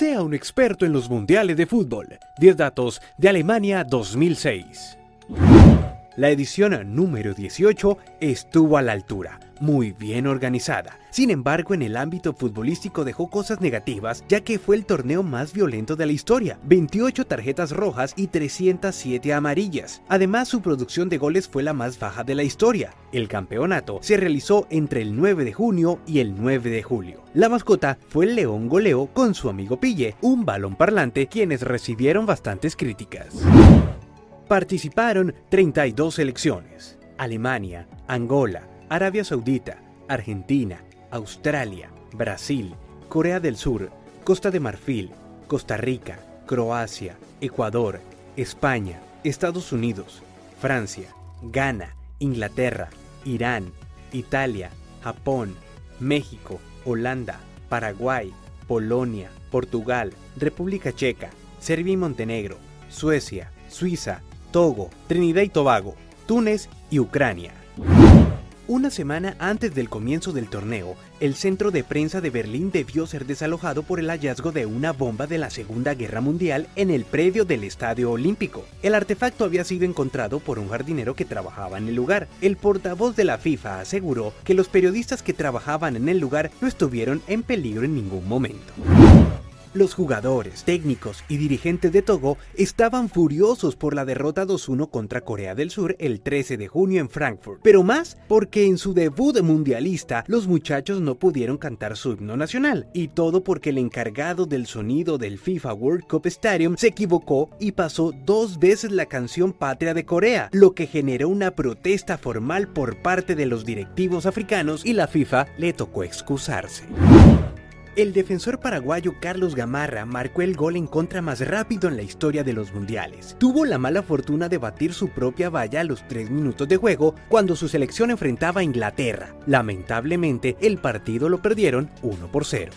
Sea un experto en los mundiales de fútbol. 10 datos de Alemania 2006. La edición número 18 estuvo a la altura muy bien organizada. Sin embargo, en el ámbito futbolístico dejó cosas negativas, ya que fue el torneo más violento de la historia, 28 tarjetas rojas y 307 amarillas. Además, su producción de goles fue la más baja de la historia. El campeonato se realizó entre el 9 de junio y el 9 de julio. La mascota fue el León Goleo con su amigo Pille, un balón parlante, quienes recibieron bastantes críticas. Participaron 32 selecciones. Alemania, Angola, Arabia Saudita, Argentina, Australia, Brasil, Corea del Sur, Costa de Marfil, Costa Rica, Croacia, Ecuador, España, Estados Unidos, Francia, Ghana, Inglaterra, Irán, Italia, Japón, México, Holanda, Paraguay, Polonia, Portugal, República Checa, Serbia y Montenegro, Suecia, Suiza, Togo, Trinidad y Tobago, Túnez y Ucrania. Una semana antes del comienzo del torneo, el centro de prensa de Berlín debió ser desalojado por el hallazgo de una bomba de la Segunda Guerra Mundial en el predio del Estadio Olímpico. El artefacto había sido encontrado por un jardinero que trabajaba en el lugar. El portavoz de la FIFA aseguró que los periodistas que trabajaban en el lugar no estuvieron en peligro en ningún momento. Los jugadores, técnicos y dirigentes de Togo estaban furiosos por la derrota 2-1 contra Corea del Sur el 13 de junio en Frankfurt, pero más porque en su debut mundialista los muchachos no pudieron cantar su himno nacional, y todo porque el encargado del sonido del FIFA World Cup Stadium se equivocó y pasó dos veces la canción patria de Corea, lo que generó una protesta formal por parte de los directivos africanos y la FIFA le tocó excusarse. El defensor paraguayo Carlos Gamarra marcó el gol en contra más rápido en la historia de los mundiales. Tuvo la mala fortuna de batir su propia valla a los 3 minutos de juego cuando su selección enfrentaba a Inglaterra. Lamentablemente, el partido lo perdieron 1 por 0.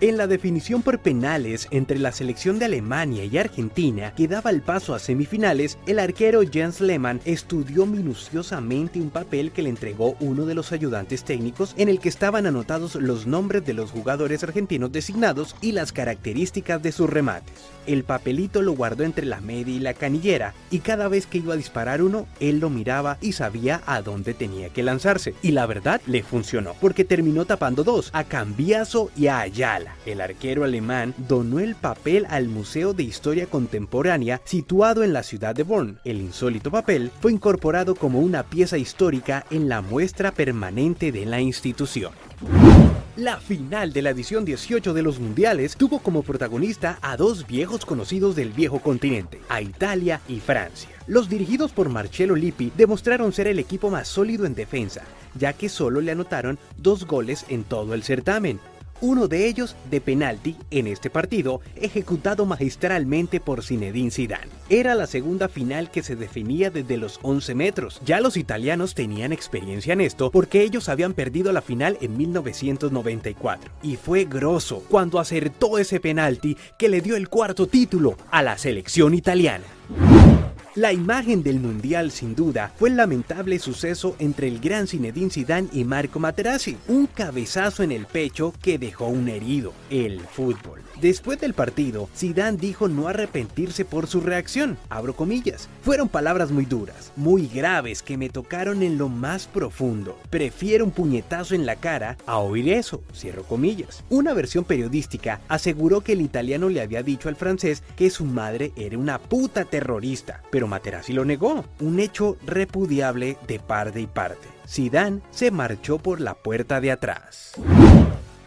En la definición por penales entre la selección de Alemania y Argentina, que daba el paso a semifinales, el arquero Jens Lehmann estudió minuciosamente un papel que le entregó uno de los ayudantes técnicos en el que estaban anotados los nombres de los jugadores argentinos designados y las características de sus remates. El papelito lo guardó entre la media y la canillera, y cada vez que iba a disparar uno, él lo miraba y sabía a dónde tenía que lanzarse. Y la verdad, le funcionó, porque terminó tapando dos, a Cambiaso y a Ayala. El arquero alemán donó el papel al Museo de Historia Contemporánea situado en la ciudad de Bonn. El insólito papel fue incorporado como una pieza histórica en la muestra permanente de la institución. La final de la edición 18 de los Mundiales tuvo como protagonista a dos viejos conocidos del viejo continente, a Italia y Francia. Los dirigidos por Marcello Lippi demostraron ser el equipo más sólido en defensa, ya que solo le anotaron dos goles en todo el certamen, uno de ellos de penalti en este partido, ejecutado magistralmente por Zinedine Zidane. Era la segunda final que se definía desde los 11 metros. Ya los italianos tenían experiencia en esto porque ellos habían perdido la final en 1994. Y fue grosso cuando acertó ese penalti que le dio el cuarto título a la selección italiana. La imagen del Mundial sin duda fue el lamentable suceso entre el gran Zinedine Zidane y Marco Materazzi, un cabezazo en el pecho que dejó un herido, el fútbol. Después del partido, Zidane dijo no arrepentirse por su reacción, abro comillas. Fueron palabras muy duras, muy graves que me tocaron en lo más profundo. Prefiero un puñetazo en la cara a oír eso, cierro comillas. Una versión periodística aseguró que el italiano le había dicho al francés que su madre era una puta terrorista, pero Materazzi lo negó, un hecho repudiable de parte y parte. Zidane se marchó por la puerta de atrás.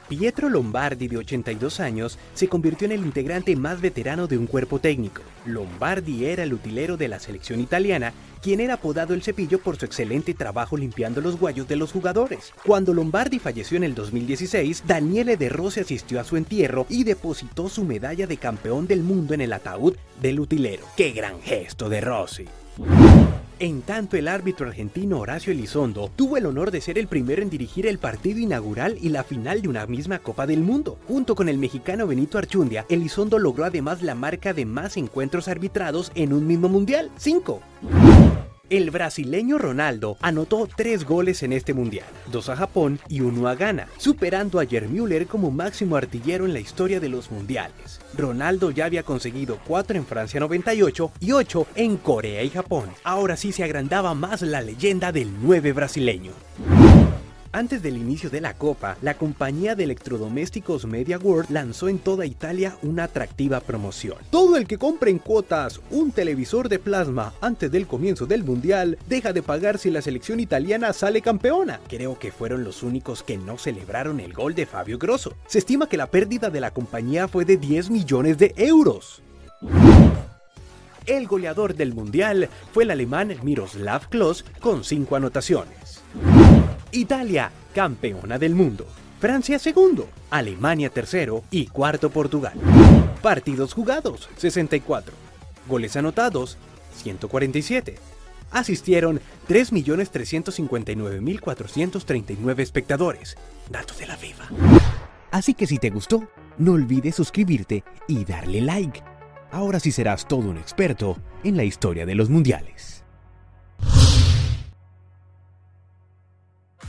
Pietro Lombardi, de 82 años, se convirtió en el integrante más veterano de un cuerpo técnico. Lombardi era el utilero de la selección italiana, quien era apodado el cepillo por su excelente trabajo limpiando los guayos de los jugadores. Cuando Lombardi falleció en el 2016, Daniele De Rossi asistió a su entierro y depositó su medalla de campeón del mundo en el ataúd del utilero. ¡Qué gran gesto de Rossi! En tanto, el árbitro argentino Horacio Elizondo tuvo el honor de ser el primero en dirigir el partido inaugural y la final de una misma Copa del Mundo. Junto con el mexicano Benito Archundia, Elizondo logró además la marca de más encuentros arbitrados en un mismo mundial, 5. El brasileño Ronaldo anotó tres goles en este mundial, dos a Japón y uno a Ghana, superando a Jer Müller como máximo artillero en la historia de los mundiales. Ronaldo ya había conseguido cuatro en Francia 98 y ocho en Corea y Japón. Ahora sí se agrandaba más la leyenda del 9 brasileño. Antes del inicio de la Copa, la compañía de electrodomésticos Media World lanzó en toda Italia una atractiva promoción. Todo el que compre en cuotas un televisor de plasma antes del comienzo del Mundial deja de pagar si la selección italiana sale campeona. Creo que fueron los únicos que no celebraron el gol de Fabio Grosso. Se estima que la pérdida de la compañía fue de 10 millones de euros. El goleador del Mundial fue el alemán Miroslav Klose con 5 anotaciones. Italia, campeona del mundo. Francia segundo, Alemania tercero y cuarto Portugal. Partidos jugados, 64. Goles anotados, 147. Asistieron 3.359.439 espectadores. Datos de la FIFA. Así que si te gustó, no olvides suscribirte y darle like. Ahora sí serás todo un experto en la historia de los mundiales.